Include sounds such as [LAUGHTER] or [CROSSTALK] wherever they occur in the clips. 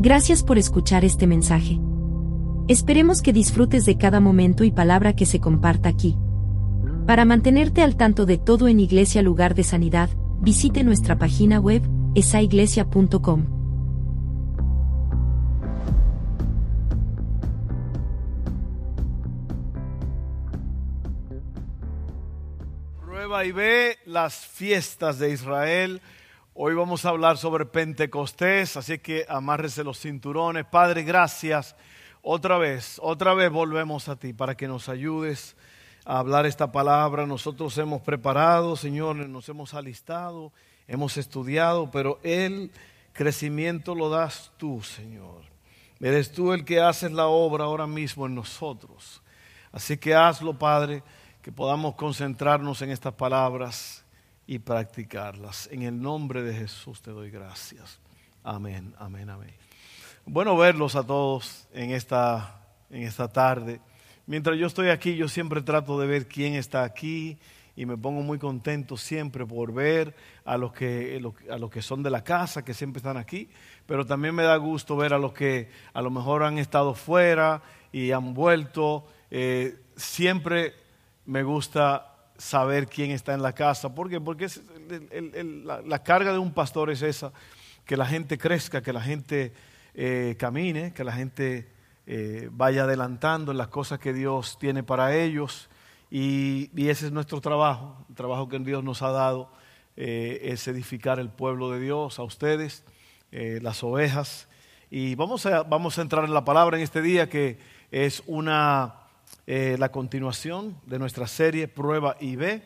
Gracias por escuchar este mensaje. Esperemos que disfrutes de cada momento y palabra que se comparta aquí. Para mantenerte al tanto de todo en Iglesia Lugar de Sanidad, visite nuestra página web, esaiglesia.com. Prueba y ve las fiestas de Israel. Hoy vamos a hablar sobre Pentecostés, así que amárrese los cinturones. Padre, gracias. Otra vez, otra vez volvemos a ti para que nos ayudes a hablar esta palabra. Nosotros hemos preparado, Señor, nos hemos alistado, hemos estudiado, pero el crecimiento lo das tú, Señor. Eres tú el que haces la obra ahora mismo en nosotros. Así que hazlo, Padre, que podamos concentrarnos en estas palabras y practicarlas. En el nombre de Jesús te doy gracias. Amén, amén, amén. Bueno verlos a todos en esta, en esta tarde. Mientras yo estoy aquí, yo siempre trato de ver quién está aquí y me pongo muy contento siempre por ver a los que, a los que son de la casa, que siempre están aquí, pero también me da gusto ver a los que a lo mejor han estado fuera y han vuelto. Eh, siempre me gusta saber quién está en la casa. Porque la, carga de un pastor es esa, que la gente crezca, que la gente eh, camine, que la gente eh, vaya adelantando en las cosas que Dios tiene para ellos. Y, ese es nuestro trabajo, el trabajo que Dios nos ha dado, eh, es edificar el pueblo de Dios, a ustedes, las ovejas. Y vamos a, vamos a entrar en la palabra en este día que es una eh, la continuación de nuestra serie Prueba y Ve,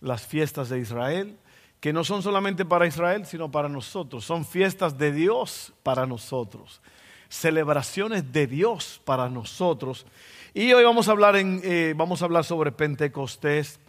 las fiestas de Israel, que no son solamente para Israel, sino para nosotros. Son fiestas de Dios para nosotros, celebraciones de Dios para nosotros. Y hoy vamos a hablar, en, eh, vamos a hablar sobre Pentecostés.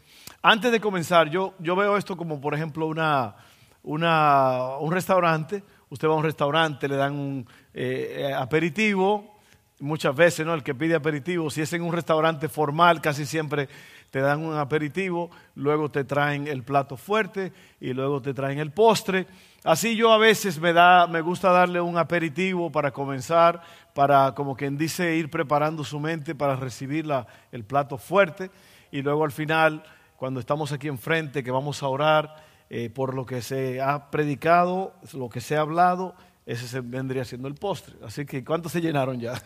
Antes de comenzar, yo, yo veo esto como, por ejemplo, una, una, un restaurante. Usted va a un restaurante, le dan un eh, aperitivo, muchas veces, ¿no? El que pide aperitivo, si es en un restaurante formal, casi siempre te dan un aperitivo, luego te traen el plato fuerte y luego te traen el postre. Así yo a veces me da, me gusta darle un aperitivo para comenzar, para como quien dice ir preparando su mente para recibir la, el plato fuerte y luego al final, cuando estamos aquí enfrente, que vamos a orar eh, por lo que se ha predicado, lo que se ha hablado, ese vendría siendo el postre. Así que, ¿cuántos se llenaron ya?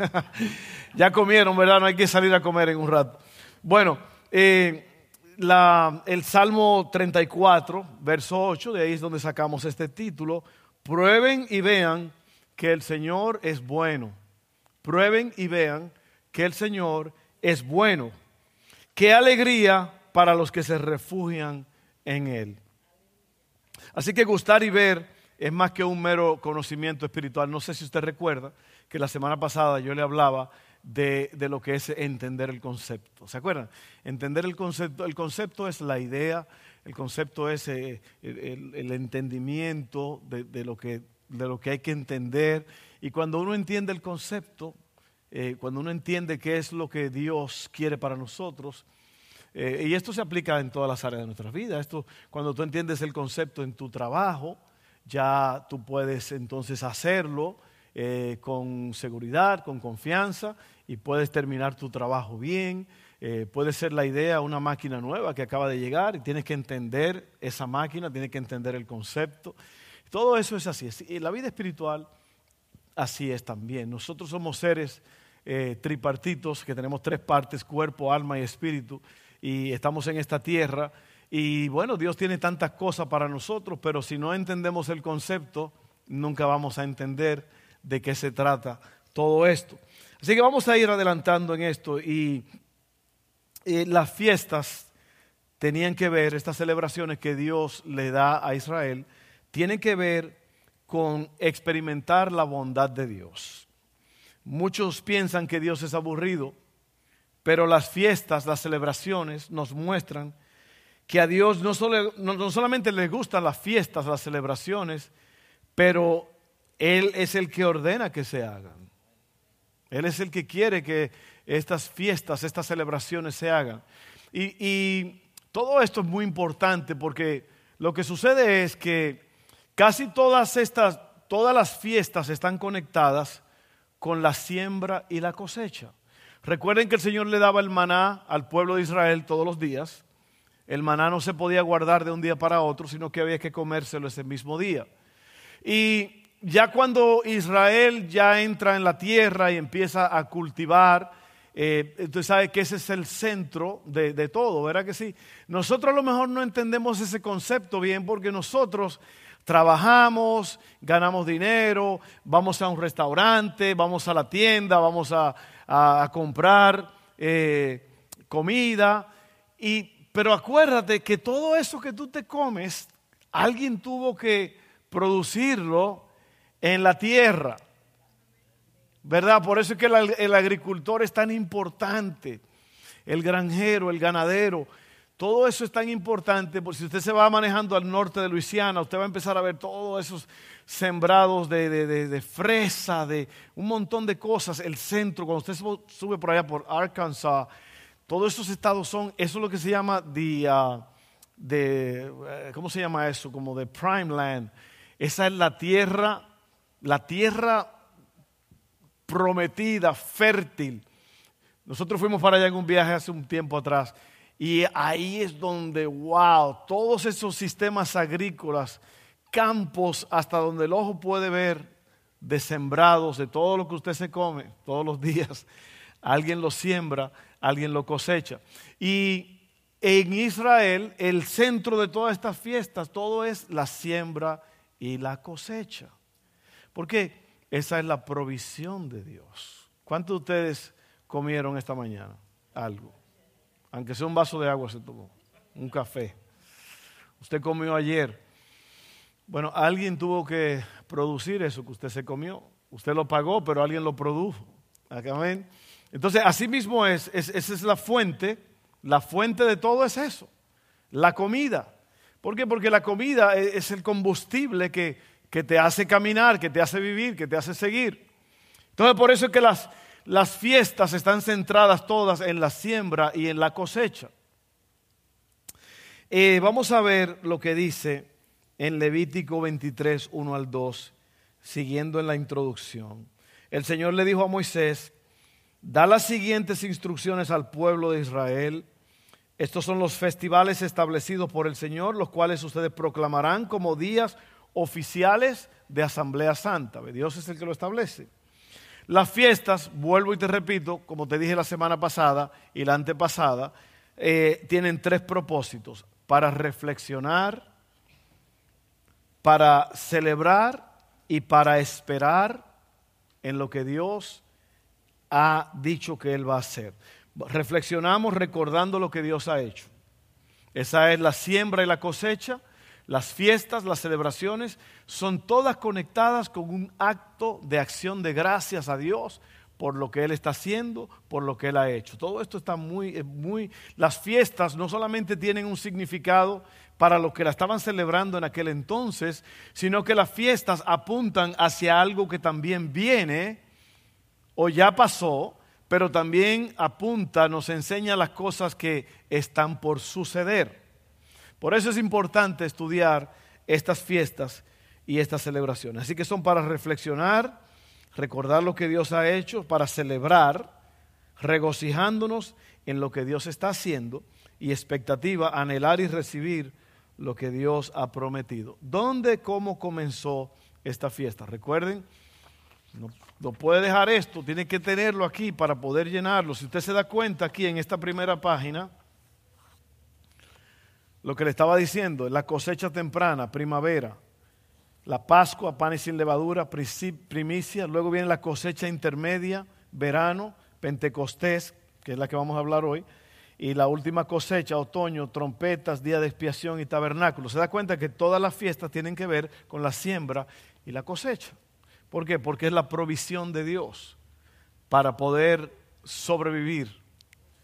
[LAUGHS] ya comieron, ¿verdad? No hay que salir a comer en un rato. Bueno, eh, el Salmo 34, verso 8, de ahí es donde sacamos este título. Prueben y vean que el Señor es bueno. Prueben y vean que el Señor es bueno. Qué alegría para los que se refugian en Él. Así que gustar y ver es más que un mero conocimiento espiritual. No sé si usted recuerda que la semana pasada yo le hablaba de, lo que es entender el concepto. ¿Se acuerdan? Entender el concepto. El concepto es la idea, el concepto es eh, el, entendimiento de, lo que, de lo que hay que entender. Y cuando uno entiende el concepto, eh, cuando uno entiende qué es lo que Dios quiere para nosotros, eh, y esto se aplica en todas las áreas de nuestras vidas. Esto, cuando tú entiendes el concepto en tu trabajo, ya tú puedes entonces hacerlo eh, con seguridad, con confianza y puedes terminar tu trabajo bien. Eh, puede ser la idea una máquina nueva que acaba de llegar y tienes que entender esa máquina, tienes que entender el concepto. Todo eso es así. Y la vida espiritual así es también. Nosotros somos seres eh, tripartitos que tenemos tres partes, cuerpo, alma y espíritu, y estamos en esta tierra y bueno, Dios tiene tantas cosas para nosotros, pero si no entendemos el concepto, nunca vamos a entender de qué se trata todo esto. Así que vamos a ir adelantando en esto y, las fiestas tenían que ver, estas celebraciones que Dios le da a Israel, tienen que ver con experimentar la bondad de Dios. Muchos piensan que Dios es aburrido, pero las fiestas, las celebraciones nos muestran que a Dios no, solamente le gustan las fiestas, las celebraciones, pero Él es el que ordena que se hagan. Él es el que quiere que estas fiestas, estas celebraciones se hagan. Y, y todo esto es muy importante porque lo que sucede es que casi todas estas todas las fiestas están conectadas con la siembra y la cosecha. Recuerden que el Señor le daba el maná al pueblo de Israel todos los días. El maná no se podía guardar de un día para otro, sino que había que comérselo ese mismo día. Y ya cuando Israel ya entra en la tierra y empieza a cultivar, eh, entonces sabe que ese es el centro de, de, todo, ¿verdad que sí? Nosotros a lo mejor no entendemos ese concepto bien porque nosotros trabajamos, ganamos dinero, vamos a un restaurante, vamos a la tienda, vamos a, comprar eh, comida. Y, pero acuérdate que todo eso que tú te comes, alguien tuvo que producirlo en la tierra. ¿Verdad? Por eso es que el, agricultor es tan importante. El granjero, el ganadero. Todo eso es tan importante, porque si usted se va manejando al norte de Luisiana, usted va a empezar a ver todos esos sembrados de, fresa, de un montón de cosas. El centro, cuando usted sube por allá por Arkansas, todos esos estados son, eso es lo que se llama de, uh, de eh, ¿cómo se llama eso? Como de prime land. Esa es la tierra, la tierra prometida, fértil. Nosotros fuimos para allá en un viaje hace un tiempo atrás y ahí es donde, wow, todos esos sistemas agrícolas, campos hasta donde el ojo puede ver, de sembrados, de todo lo que usted se come todos los [LAUGHS] días, alguien lo siembra, alguien lo cosecha. Y en Israel, el centro de todas estas fiestas, todo es la siembra y la cosecha. Porque esa es la provisión de Dios. ¿Cuántos de ustedes comieron esta mañana? Algo aunque sea un vaso de agua se tomó, un café. Usted comió ayer. Bueno, alguien tuvo que producir eso que usted se comió. Usted lo pagó, pero alguien lo produjo. Amén. Entonces, así mismo es, esa es la fuente. La fuente de todo es eso, la comida. ¿Por qué? Porque la comida e, es el combustible que, que te hace caminar, que te hace vivir, que te hace seguir. Entonces, por eso es que las, las fiestas están centradas todas en la siembra y en la cosecha. Eh, vamos a ver lo que dice en Levítico 23, 1 al 2, siguiendo en la introducción. El Señor le dijo a Moisés, da las siguientes instrucciones al pueblo de Israel. Estos son los festivales establecidos por el Señor, los cuales ustedes proclamarán como días oficiales de Asamblea Santa. Dios es el que lo establece. Las fiestas, vuelvo y te repito, como te dije la semana pasada y la antepasada, eh, tienen tres propósitos. Para reflexionar, para celebrar y para esperar en lo que Dios ha dicho que Él va a hacer. Reflexionamos recordando lo que Dios ha hecho. Esa es la siembra y la cosecha las fiestas, las celebraciones, son todas conectadas con un acto de acción de gracias a Dios por lo que Él está haciendo, por lo que Él ha hecho. Todo esto está muy, muy... Las fiestas no solamente tienen un significado para los que la estaban celebrando en aquel entonces, sino que las fiestas apuntan hacia algo que también viene o ya pasó, pero también apunta, nos enseña las cosas que están por suceder. Por eso es importante estudiar estas fiestas y estas celebraciones. Así que son para reflexionar, recordar lo que Dios ha hecho, para celebrar, regocijándonos en lo que Dios está haciendo y expectativa, anhelar y recibir lo que Dios ha prometido. ¿Dónde, cómo comenzó esta fiesta? Recuerden, no, puede dejar esto, tiene que tenerlo aquí para poder llenarlo. Si usted se da cuenta aquí en esta primera página, lo que le estaba diciendo, la cosecha temprana, primavera, la Pascua, panes sin levadura, primicia, luego viene la cosecha intermedia, verano, Pentecostés, que es la que vamos a hablar hoy, y la última cosecha, otoño, trompetas, día de expiación y tabernáculo. Se da cuenta que todas las fiestas tienen que ver con la siembra y la cosecha. ¿Por qué? Porque es la provisión de Dios para poder sobrevivir.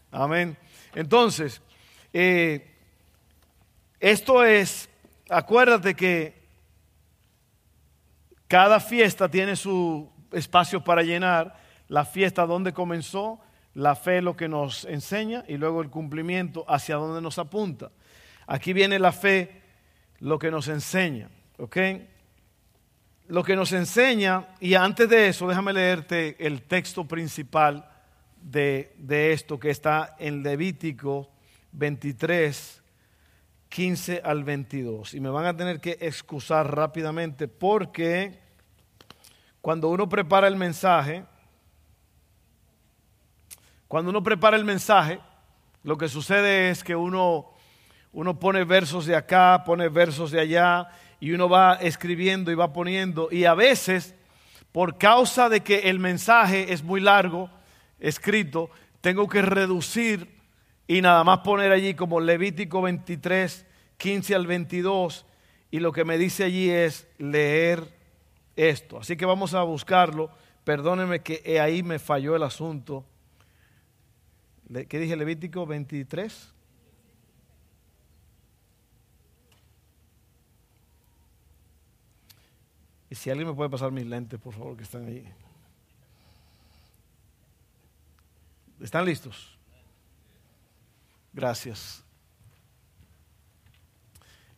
Amén. Entonces, eh, esto es, acuérdate que cada fiesta tiene su espacio para llenar, la fiesta donde comenzó, la fe lo que nos enseña y luego el cumplimiento hacia donde nos apunta. Aquí viene la fe, lo que nos enseña, ¿ok? Lo que nos enseña, y antes de eso, déjame leerte el texto principal de, de esto que está en Levítico 23, 15 al 22. Y me van a tener que excusar rápidamente porque cuando uno prepara el mensaje, cuando uno prepara el mensaje, lo que sucede es que uno, uno pone versos de acá, pone versos de allá, y uno va escribiendo y va poniendo, y a veces, por causa de que el mensaje es muy largo, escrito, tengo que reducir y nada más poner allí como Levítico 23, 15 al 22, y lo que me dice allí es leer esto. Así que vamos a buscarlo. Perdónenme que ahí me falló el asunto. ¿Qué dije Levítico 23? Y si alguien me puede pasar mis lentes, por favor, que están ahí. ¿Están listos? Gracias.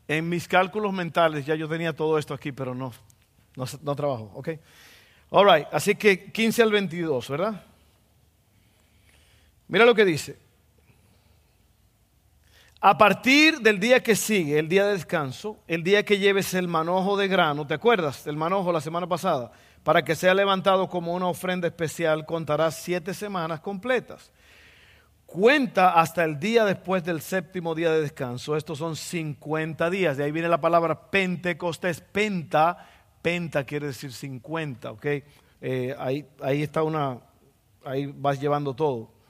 En mis cálculos mentales ya yo tenía todo esto aquí, pero no, no, no trabajo. ¿Ok? All right, así que 15 al 22, ¿verdad? Mira lo que dice. A partir del día que sigue, el día de descanso, el día que lleves el manojo de grano, ¿te acuerdas del manojo la semana pasada? Para que sea levantado como una ofrenda especial, contarás siete semanas completas. Cuenta hasta el día después del séptimo día de descanso. Estos son 50 días. De ahí viene la palabra Pentecostés. Penta, penta quiere decir 50, ¿ok? Eh, ahí, ahí está una, ahí vas llevando todo.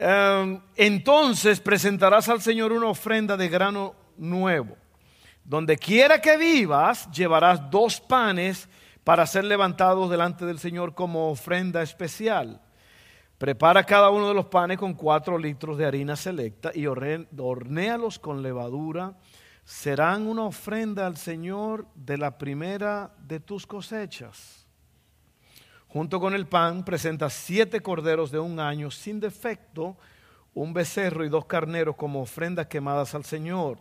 Em, entonces presentarás al Señor una ofrenda de grano nuevo. Donde quiera que vivas, llevarás dos panes para ser levantados delante del Señor como ofrenda especial. Prepara cada uno de los panes con cuatro litros de harina selecta y hornéalos con levadura. Serán una ofrenda al Señor de la primera de tus cosechas. Junto con el pan presenta siete corderos de un año sin defecto, un becerro y dos carneros como ofrendas quemadas al Señor.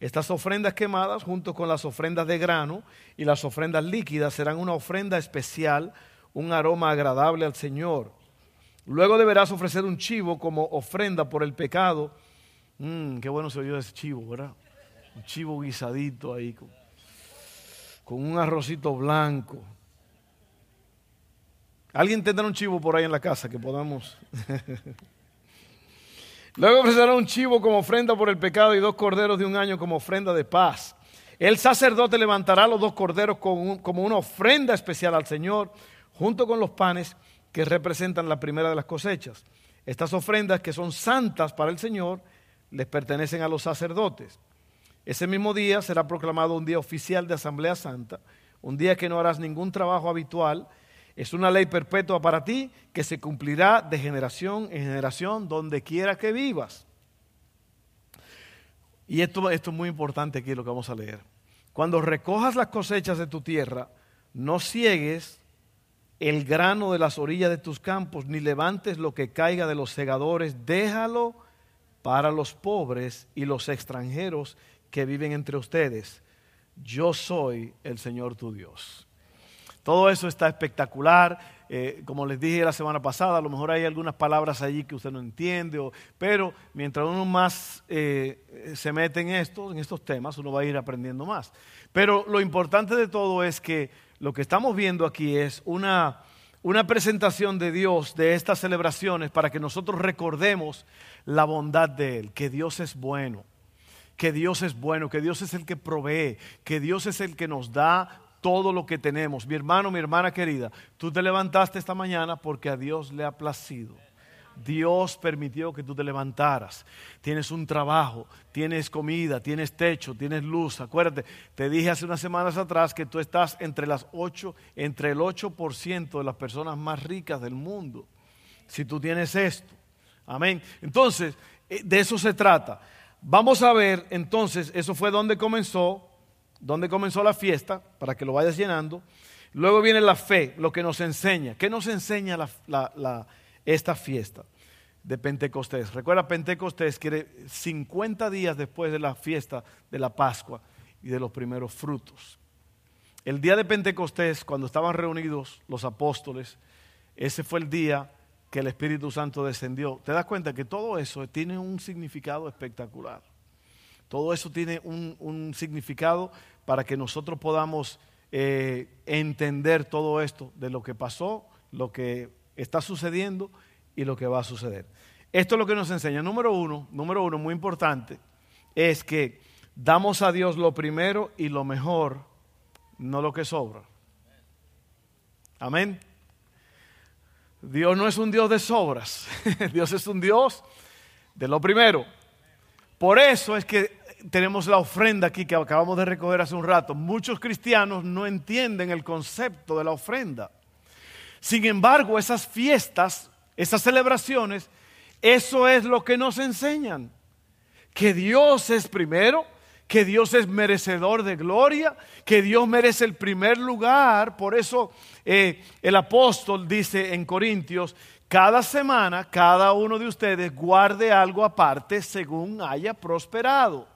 Estas ofrendas quemadas, junto con las ofrendas de grano y las ofrendas líquidas, serán una ofrenda especial, un aroma agradable al Señor. Luego deberás ofrecer un chivo como ofrenda por el pecado. Mmm, qué bueno se oyó ese chivo, ¿verdad? Un chivo guisadito ahí, con, con un arrocito blanco. Alguien tendrá un chivo por ahí en la casa que podamos. [LAUGHS] Luego ofrecerá un chivo como ofrenda por el pecado y dos corderos de un año como ofrenda de paz. El sacerdote levantará los dos corderos como una ofrenda especial al Señor, junto con los panes que representan la primera de las cosechas. Estas ofrendas que son santas para el Señor les pertenecen a los sacerdotes. Ese mismo día será proclamado un día oficial de Asamblea Santa, un día que no harás ningún trabajo habitual es una ley perpetua para ti que se cumplirá de generación en generación donde quiera que vivas. Y esto, esto es muy importante aquí lo que vamos a leer. Cuando recojas las cosechas de tu tierra, no ciegues el grano de las orillas de tus campos, ni levantes lo que caiga de los segadores, déjalo para los pobres y los extranjeros que viven entre ustedes. Yo soy el Señor tu Dios. Todo eso está espectacular. Eh, como les dije la semana pasada, a lo mejor hay algunas palabras allí que usted no entiende, pero mientras uno más eh, se mete en esto, en estos temas, uno va a ir aprendiendo más. Pero lo importante de todo es que lo que estamos viendo aquí es una, una presentación de Dios de estas celebraciones para que nosotros recordemos la bondad de Él, que Dios es bueno que Dios es bueno, que Dios es el que provee, que Dios es el que nos da todo lo que tenemos. Mi hermano, mi hermana querida, tú te levantaste esta mañana porque a Dios le ha placido. Dios permitió que tú te levantaras. Tienes un trabajo, tienes comida, tienes techo, tienes luz. Acuérdate, te dije hace unas semanas atrás que tú estás entre las 8, entre el 8% de las personas más ricas del mundo. Si tú tienes esto. Amén. Entonces, eh, de eso se trata. Vamos a ver, entonces, eso fue donde comenzó ¿Dónde comenzó la fiesta? Para que lo vayas llenando. Luego viene la fe, lo que nos enseña. ¿Qué nos enseña esta fiesta de Pentecostés? Recuerda, Pentecostés quiere 50 días después de la fiesta de la Pascua y de los primeros frutos. el día de Pentecostés, cuando estaban reunidos los apóstoles, ese fue el día que el Espíritu Santo descendió. Te das cuenta que todo eso tiene un significado espectacular. Todo eso tiene un, significado para que nosotros podamos eh, entender todo esto de lo que pasó, lo que está sucediendo y lo que va a suceder. Esto es lo que nos enseña. Número uno, número uno, muy importante, es que damos a Dios lo primero y lo mejor, no lo que sobra. Amén. Dios no es un Dios de sobras, [LAUGHS] Dios es un Dios de lo primero. Por eso es que tenemos la ofrenda aquí que acabamos de recoger hace un rato. Muchos cristianos no entienden el concepto de la ofrenda. Sin embargo, esas fiestas, esas celebraciones, eso es lo que nos enseñan. Que Dios es primero, que Dios es merecedor de gloria, que Dios merece el primer lugar. Por eso eh, el apóstol dice en Corintios, cada semana cada uno de ustedes guarde algo aparte según haya prosperado.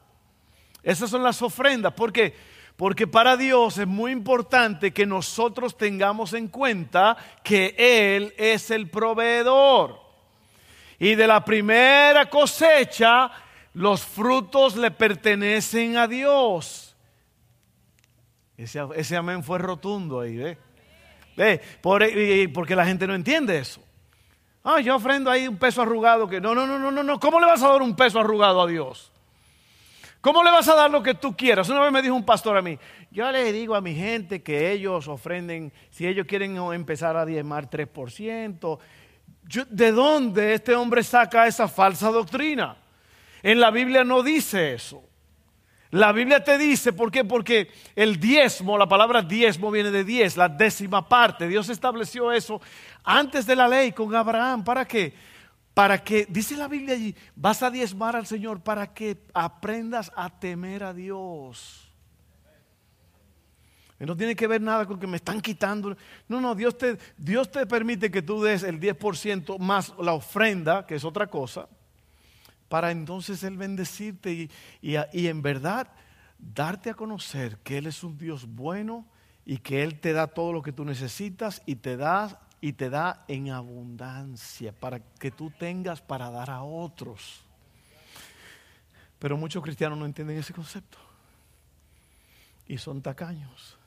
Esas son las ofrendas. ¿Por qué? Porque para Dios es muy importante que nosotros tengamos en cuenta que Él es el proveedor. Y de la primera cosecha los frutos le pertenecen a Dios. Ese, amén fue rotundo ahí, ¿ve? ¿Ve? porque la gente no entiende eso. Ah, yo ofrendo ahí un peso arrugado que no, no, no, no, no, ¿cómo le vas a dar un peso arrugado a Dios? ¿Cómo le vas a dar lo que tú quieras? Una vez me dijo un pastor a mí, yo le digo a mi gente que ellos ofrenden, si ellos quieren empezar a diezmar 3%, ¿de dónde este hombre saca esa falsa doctrina? En la Biblia no dice eso. La Biblia te dice, ¿por qué? Porque el diezmo, la palabra diezmo viene de diez, la décima parte. Dios estableció eso antes de la ley con Abraham. ¿Para qué? Para que, dice la Biblia allí, vas a diezmar al Señor para que aprendas a temer a Dios. No tiene que ver nada con que me están quitando. No, no, Dios te, Dios te permite que tú des el 10% más la ofrenda, que es otra cosa para entonces Él bendecirte y, en verdad darte a conocer que Él es un Dios bueno y que Él te da todo lo que tú necesitas y te da y te da en abundancia para que tú tengas para dar a otros. Pero muchos cristianos no entienden ese concepto y son tacaños.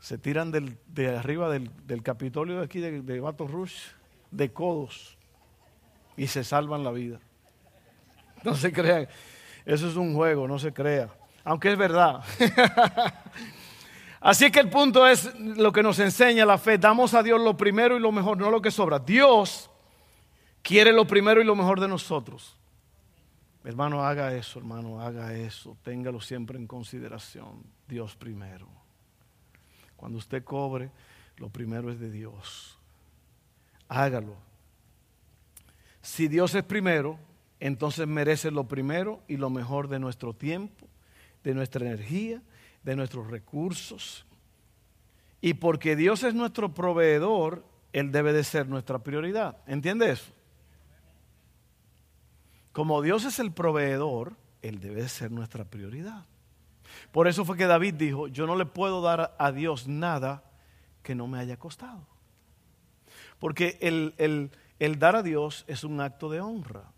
Se tiran de arriba del, Capitolio de aquí de, de Baton Rouge de codos y se salvan la vida. [LAUGHS] No se crean, eso es un juego, no se crea, aunque es verdad. [LAUGHS] Así que el punto es lo que nos enseña la fe, damos a Dios lo primero y lo mejor, no lo que sobra. Dios quiere lo primero y lo mejor de nosotros. Hermano, haga eso, hermano, haga eso, téngalo siempre en consideración. Dios primero. Cuando usted cobre, lo primero es de Dios. Hágalo si Dios es primero, entonces merece lo primero y lo mejor de nuestro tiempo, de nuestra energía, de nuestros recursos. Y porque Dios es nuestro proveedor, Él debe de ser nuestra prioridad. ¿Entiende eso? Como Dios es el proveedor, Él debe de ser nuestra prioridad. Por eso fue que David dijo, yo no le puedo dar a Dios nada que no me haya costado. Porque el, el, el dar a Dios es un acto de honra,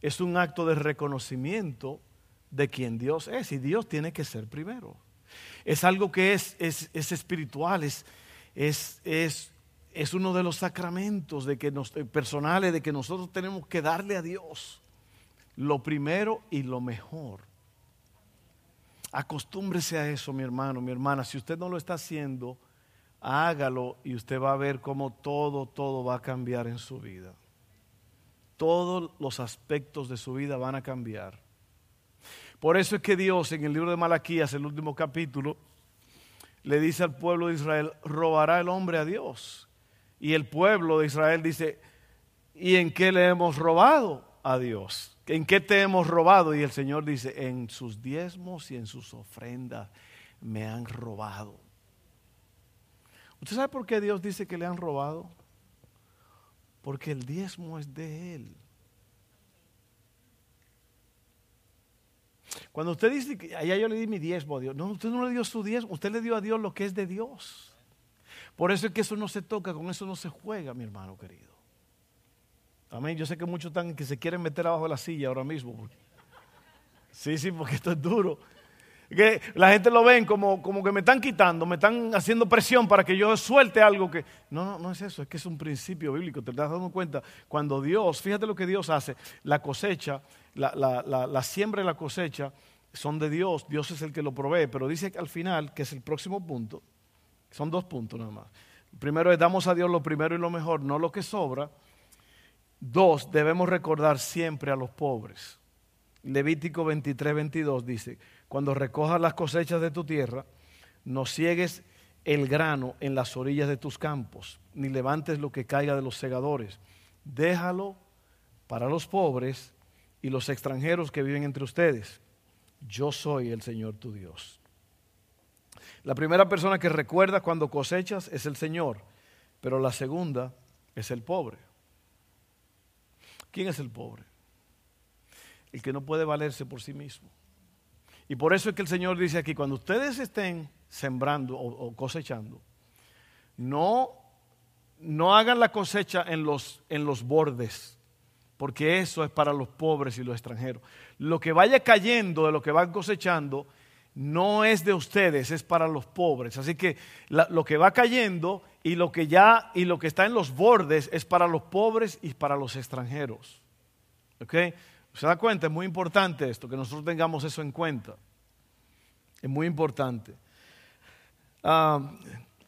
es un acto de reconocimiento de quien Dios es y Dios tiene que ser primero. Es algo que es, es, espiritual, es, es, es, uno de los sacramentos de que nos, personales de que nosotros tenemos que darle a Dios lo primero y lo mejor. Acostúmbrese a eso, mi hermano, mi hermana. Si usted no lo está haciendo, hágalo y usted va a ver cómo todo, todo va a cambiar en su vida. Todos los aspectos de su vida van a cambiar. Por eso es que Dios en el libro de Malaquías, el último capítulo, le dice al pueblo de Israel, robará el hombre a Dios. Y el pueblo de Israel dice, ¿y en qué le hemos robado a Dios? ¿En qué te hemos robado? Y el Señor dice, en sus diezmos y en sus ofrendas me han robado. ¿Usted sabe por qué Dios dice que le han robado? Porque el diezmo es de Él. Cuando usted dice que allá yo le di mi diezmo a Dios, no, usted no le dio su diezmo, usted le dio a Dios lo que es de Dios. Por eso es que eso no se toca, con eso no se juega, mi hermano querido. Amén. Yo sé que muchos están que se quieren meter abajo de la silla ahora mismo. Sí, sí, porque esto es duro. Que la gente lo ven como, como que me están quitando, me están haciendo presión para que yo suelte algo que... No, no, no es eso, es que es un principio bíblico. Te estás dando cuenta, cuando Dios, fíjate lo que Dios hace, la cosecha, la, la, la, siembra y la cosecha son de Dios, Dios es el que lo provee, pero dice que al final, que es el próximo punto, son dos puntos nada más. Primero es damos a Dios lo primero y lo mejor, no lo que sobra. Dos, debemos recordar siempre a los pobres. Levítico 23, 22 dice, cuando recojas las cosechas de tu tierra, no ciegues el grano en las orillas de tus campos, ni levantes lo que caiga de los segadores. Déjalo para los pobres y los extranjeros que viven entre ustedes. Yo soy el Señor tu Dios. La primera persona que recuerda cuando cosechas es el Señor, pero la segunda es el pobre. ¿Quién es el pobre? El que no puede valerse por sí mismo. Y por eso es que el Señor dice aquí, cuando ustedes estén sembrando o, cosechando, no, no hagan la cosecha en los, en los bordes, porque eso es para los pobres y los extranjeros. Lo que vaya cayendo de lo que van cosechando no es de ustedes, es para los pobres. Así que lo que va cayendo y lo que ya y lo que está en los bordes es para los pobres y para los extranjeros. ¿Ok? ¿Se da cuenta? Es muy importante esto, que nosotros tengamos eso en cuenta. Es muy importante. Ah,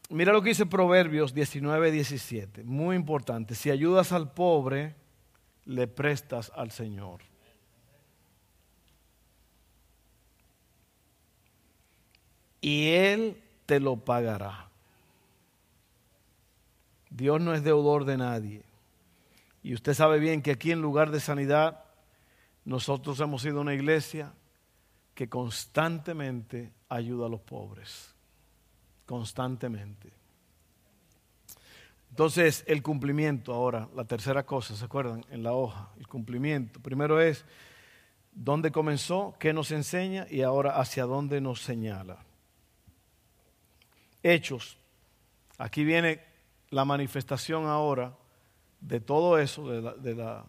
mira lo que dice Proverbios 19, 17. Muy importante. Si ayudas al pobre, le prestas al Señor. Y Él te lo pagará. Dios no es deudor de nadie. Y usted sabe bien que aquí en lugar de sanidad nosotros hemos sido una iglesia que constantemente ayuda a los pobres. Constantemente. Entonces, el cumplimiento ahora, la tercera cosa, ¿se acuerdan? En la hoja, el cumplimiento. Primero es dónde comenzó, qué nos enseña y ahora hacia dónde nos señala. Hechos. Aquí viene la manifestación ahora de todo eso, de la, de la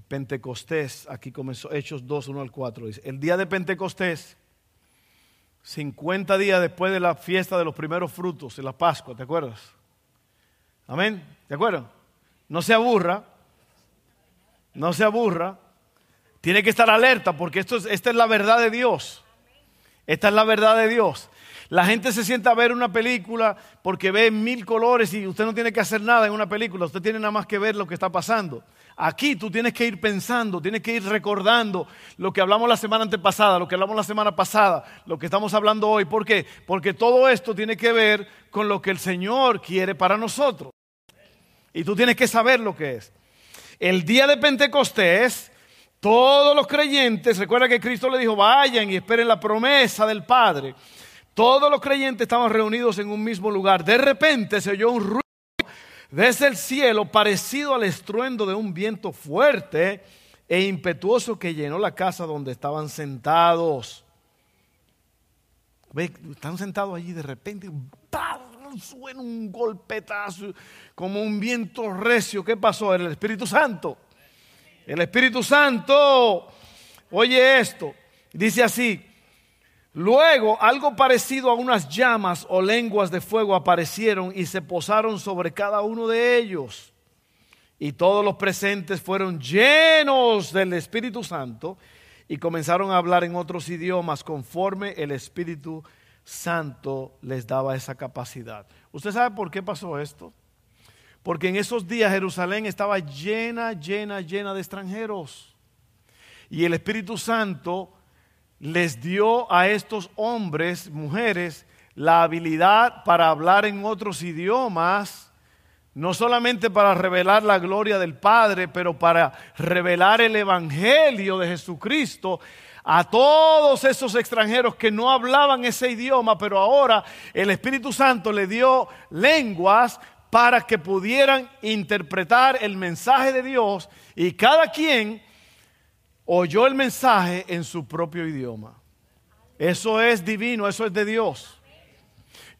Pentecostés, aquí comenzó Hechos 2, 1 al 4, dice, el día de Pentecostés, 50 días después de la fiesta de los primeros frutos, de la Pascua, ¿te acuerdas? Amén, ¿te acuerdas? No se aburra, no se aburra, tiene que estar alerta porque esto es, esta es la verdad de Dios, esta es la verdad de Dios. La gente se sienta a ver una película porque ve mil colores y usted no tiene que hacer nada en una película, usted tiene nada más que ver lo que está pasando. Aquí tú tienes que ir pensando, tienes que ir recordando lo que hablamos la semana antepasada, lo que hablamos la semana pasada, lo que estamos hablando hoy. ¿Por qué? Porque todo esto tiene que ver con lo que el Señor quiere para nosotros. Y tú tienes que saber lo que es. El día de Pentecostés, todos los creyentes, recuerda que Cristo le dijo, vayan y esperen la promesa del Padre. Todos los creyentes estaban reunidos en un mismo lugar. De repente se oyó un ruido desde el cielo parecido al estruendo de un viento fuerte e impetuoso que llenó la casa donde estaban sentados. están sentados allí de repente, suena un golpetazo, como un viento recio. ¿Qué pasó? El Espíritu Santo. El Espíritu Santo, oye esto, dice así, Luego algo parecido a unas llamas o lenguas de fuego aparecieron y se posaron sobre cada uno de ellos. Y todos los presentes fueron llenos del Espíritu Santo y comenzaron a hablar en otros idiomas conforme el Espíritu Santo les daba esa capacidad. ¿Usted sabe por qué pasó esto? Porque en esos días Jerusalén estaba llena, llena, llena de extranjeros. Y el Espíritu Santo les dio a estos hombres, mujeres, la habilidad para hablar en otros idiomas, no solamente para revelar la gloria del Padre, pero para revelar el Evangelio de Jesucristo a todos esos extranjeros que no hablaban ese idioma, pero ahora el Espíritu Santo le dio lenguas para que pudieran interpretar el mensaje de Dios y cada quien oyó el mensaje en su propio idioma. Eso es divino, eso es de Dios.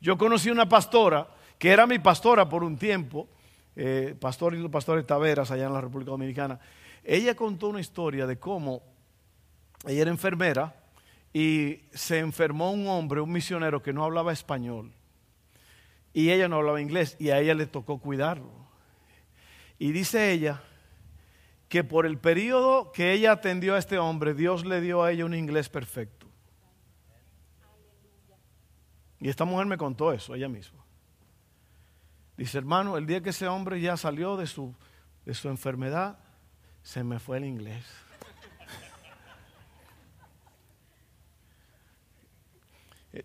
Yo conocí una pastora que era mi pastora por un tiempo, eh, pastor y los pastores Taveras allá en la República Dominicana. Ella contó una historia de cómo ella era enfermera y se enfermó un hombre, un misionero que no hablaba español. Y ella no hablaba inglés y a ella le tocó cuidarlo. Y dice ella que por el periodo que ella atendió a este hombre, Dios le dio a ella un inglés perfecto. Y esta mujer me contó eso, ella misma. Dice, hermano, el día que ese hombre ya salió de su, de su enfermedad, se me fue el inglés.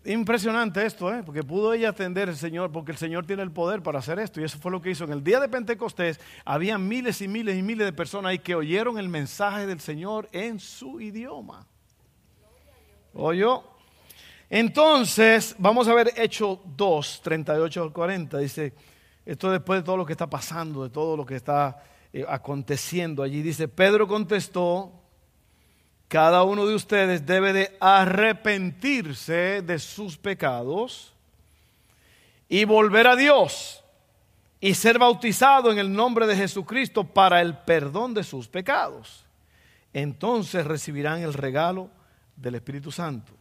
Impresionante esto, ¿eh? porque pudo ella atender al Señor, porque el Señor tiene el poder para hacer esto. Y eso fue lo que hizo. En el día de Pentecostés había miles y miles y miles de personas ahí que oyeron el mensaje del Señor en su idioma. ¿Oyó? Entonces, vamos a ver Hecho 2, 38 al 40. Dice, esto después de todo lo que está pasando, de todo lo que está eh, aconteciendo allí. Dice, Pedro contestó, cada uno de ustedes debe de arrepentirse de sus pecados y volver a Dios y ser bautizado en el nombre de Jesucristo para el perdón de sus pecados. Entonces recibirán el regalo del Espíritu Santo,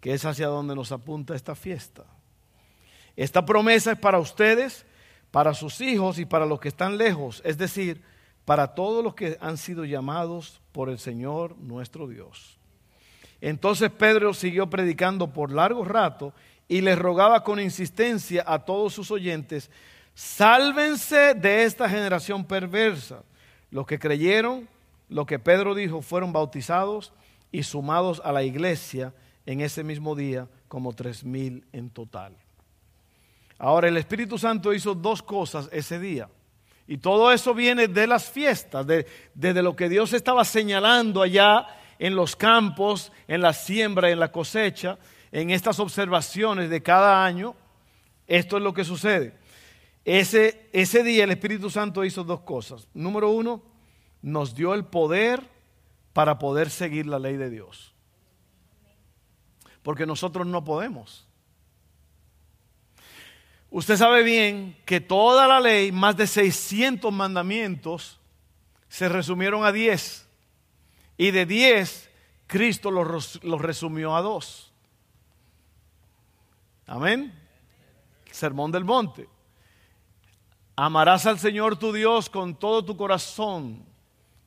que es hacia donde nos apunta esta fiesta. Esta promesa es para ustedes, para sus hijos y para los que están lejos, es decir, para todos los que han sido llamados por el Señor nuestro Dios. Entonces Pedro siguió predicando por largo rato y les rogaba con insistencia a todos sus oyentes, sálvense de esta generación perversa. Los que creyeron lo que Pedro dijo fueron bautizados y sumados a la iglesia en ese mismo día como tres mil en total. Ahora el Espíritu Santo hizo dos cosas ese día. Y todo eso viene de las fiestas, de, desde lo que Dios estaba señalando allá en los campos, en la siembra, en la cosecha, en estas observaciones de cada año. Esto es lo que sucede. Ese, ese día el Espíritu Santo hizo dos cosas. Número uno, nos dio el poder para poder seguir la ley de Dios. Porque nosotros no podemos. Usted sabe bien que toda la ley, más de 600 mandamientos, se resumieron a 10. Y de 10, Cristo los, resumió a dos. Amén. Sermón del monte. Amarás al Señor tu Dios con todo tu corazón,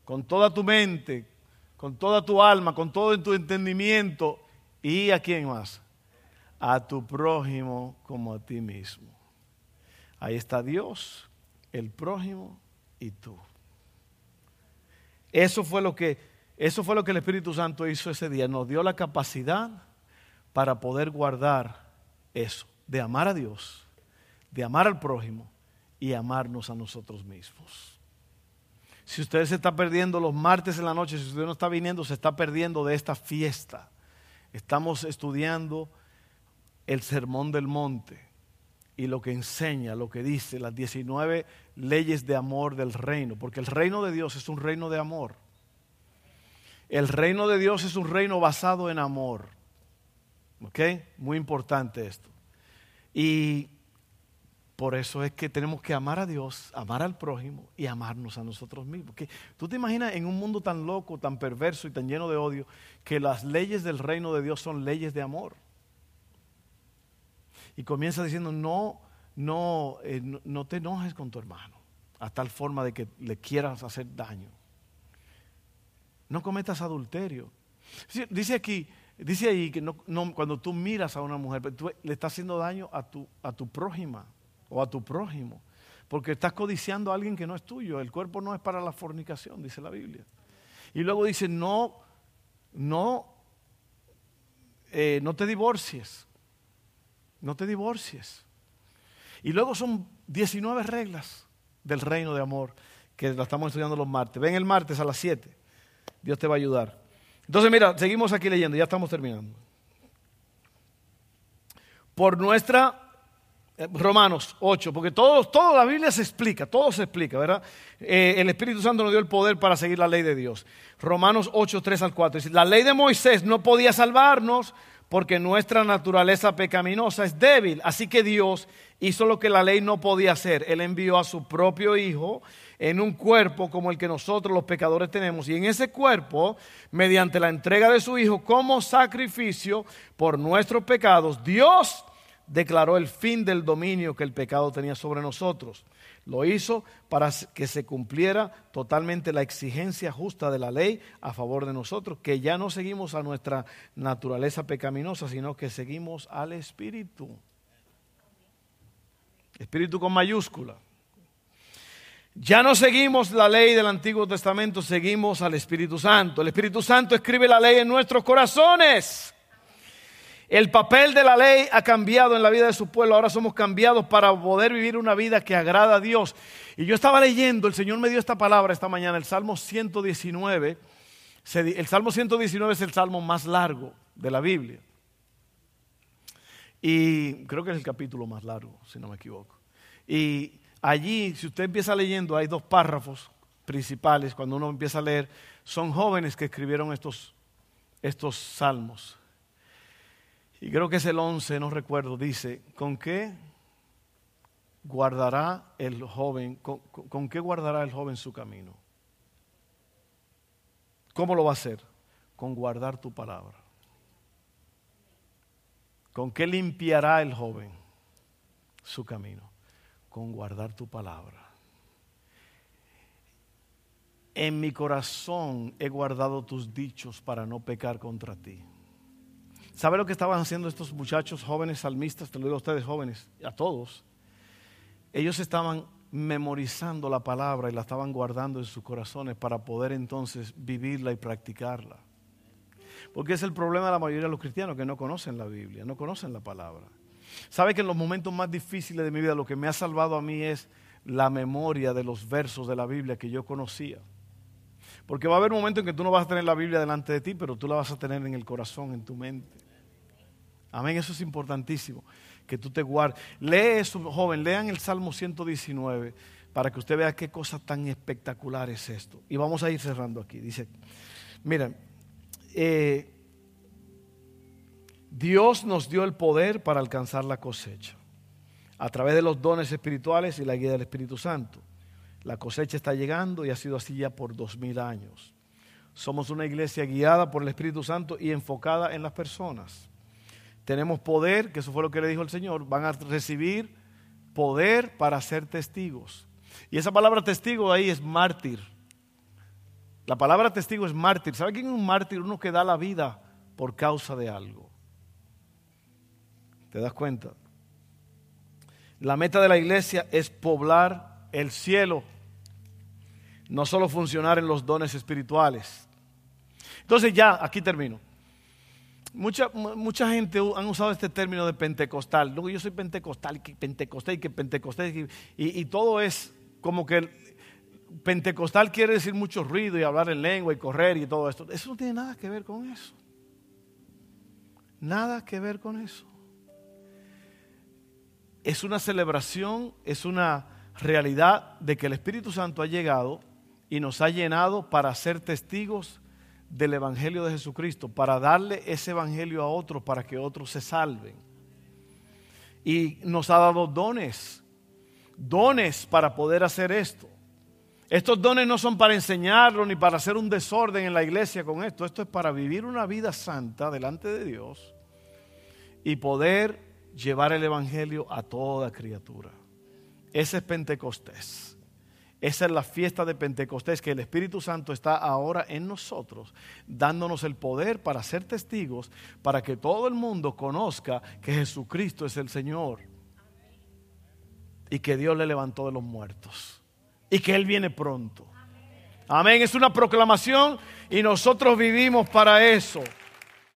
con toda tu mente, con toda tu alma, con todo tu entendimiento. ¿Y a quién más? A tu prójimo como a ti mismo. Ahí está Dios, el prójimo y tú. Eso fue lo que eso fue lo que el Espíritu Santo hizo ese día, nos dio la capacidad para poder guardar eso, de amar a Dios, de amar al prójimo y amarnos a nosotros mismos. Si usted se está perdiendo los martes en la noche, si usted no está viniendo, se está perdiendo de esta fiesta. Estamos estudiando el Sermón del Monte y lo que enseña, lo que dice, las 19 leyes de amor del reino, porque el reino de Dios es un reino de amor. El reino de Dios es un reino basado en amor. ¿Ok? Muy importante esto. Y por eso es que tenemos que amar a Dios, amar al prójimo y amarnos a nosotros mismos. ¿Tú te imaginas en un mundo tan loco, tan perverso y tan lleno de odio, que las leyes del reino de Dios son leyes de amor? Y comienza diciendo, no, no, eh, no, te enojes con tu hermano, a tal forma de que le quieras hacer daño. No cometas adulterio. Dice aquí, dice ahí que no, cuando tú miras a una mujer, tú le estás haciendo daño a tu, a tu prójima o a tu prójimo, porque estás codiciando a alguien que no es tuyo. El cuerpo no es para la fornicación, dice la Biblia. Y luego dice, no, no, eh, no te divorcies. No te divorcies. Y luego son 19 reglas del reino de amor que la estamos estudiando los martes. Ven el martes a las 7. Dios te va a ayudar. Entonces, mira, seguimos aquí leyendo, ya estamos terminando. Por nuestra eh, Romanos 8, porque todo, toda la Biblia se explica, todo se explica, ¿verdad? Eh, el Espíritu Santo nos dio el poder para seguir la ley de Dios. Romanos 8, 3 al 4. Dice, la ley de Moisés no podía salvarnos porque nuestra naturaleza pecaminosa es débil. Así que Dios hizo lo que la ley no podía hacer. Él envió a su propio Hijo en un cuerpo como el que nosotros los pecadores tenemos. Y en ese cuerpo, mediante la entrega de su Hijo como sacrificio por nuestros pecados, Dios declaró el fin del dominio que el pecado tenía sobre nosotros. Lo hizo para que se cumpliera totalmente la exigencia justa de la ley a favor de nosotros, que ya no seguimos a nuestra naturaleza pecaminosa, sino que seguimos al Espíritu. Espíritu con mayúscula. Ya no seguimos la ley del Antiguo Testamento, seguimos al Espíritu Santo. El Espíritu Santo escribe la ley en nuestros corazones. El papel de la ley ha cambiado en la vida de su pueblo. Ahora somos cambiados para poder vivir una vida que agrada a Dios. Y yo estaba leyendo, el Señor me dio esta palabra esta mañana, el Salmo 119. El Salmo 119 es el salmo más largo de la Biblia. Y creo que es el capítulo más largo, si no me equivoco. Y allí, si usted empieza leyendo, hay dos párrafos principales. Cuando uno empieza a leer, son jóvenes que escribieron estos, estos salmos. Y creo que es el 11, no recuerdo, dice, ¿con qué guardará el joven, con, qué guardará el joven su camino? ¿Cómo lo va a hacer? Con guardar tu palabra. ¿Con qué limpiará el joven su camino? Con guardar tu palabra. En mi corazón he guardado tus dichos para no pecar contra ti. ¿Sabe lo que estaban haciendo estos muchachos jóvenes salmistas? Te lo digo a ustedes jóvenes, a todos. Ellos estaban memorizando la palabra y la estaban guardando en sus corazones para poder entonces vivirla y practicarla. Porque es el problema de la mayoría de los cristianos que no conocen la Biblia, no conocen la palabra. ¿Sabe que en los momentos más difíciles de mi vida lo que me ha salvado a mí es la memoria de los versos de la Biblia que yo conocía? Porque va a haber un momento en que tú no vas a tener la Biblia delante de ti, pero tú la vas a tener en el corazón, en tu mente. Amén, eso es importantísimo, que tú te guardes. Lee eso, joven, lean el Salmo 119 para que usted vea qué cosa tan espectacular es esto. Y vamos a ir cerrando aquí. Dice, miren, eh, Dios nos dio el poder para alcanzar la cosecha a través de los dones espirituales y la guía del Espíritu Santo. La cosecha está llegando y ha sido así ya por dos mil años. Somos una iglesia guiada por el Espíritu Santo y enfocada en las personas tenemos poder, que eso fue lo que le dijo el Señor, van a recibir poder para ser testigos. Y esa palabra testigo ahí es mártir. La palabra testigo es mártir. ¿Sabe quién es un mártir? Uno que da la vida por causa de algo. ¿Te das cuenta? La meta de la iglesia es poblar el cielo, no solo funcionar en los dones espirituales. Entonces ya, aquí termino. Mucha, mucha gente han usado este término de pentecostal. Luego yo soy pentecostal, que pentecostal, que pentecostal, y, y, todo es como que pentecostal quiere decir mucho ruido y hablar en lengua y correr y todo esto. Eso no tiene nada que ver con eso. Nada que ver con eso. Es una celebración, es una realidad de que el Espíritu Santo ha llegado y nos ha llenado para ser testigos del Evangelio de Jesucristo, para darle ese Evangelio a otros, para que otros se salven. Y nos ha dado dones, dones para poder hacer esto. Estos dones no son para enseñarlo ni para hacer un desorden en la iglesia con esto. Esto es para vivir una vida santa delante de Dios y poder llevar el Evangelio a toda criatura. Ese es Pentecostés. Esa es la fiesta de Pentecostés, que el Espíritu Santo está ahora en nosotros, dándonos el poder para ser testigos, para que todo el mundo conozca que Jesucristo es el Señor y que Dios le levantó de los muertos y que Él viene pronto. Amén, es una proclamación y nosotros vivimos para eso.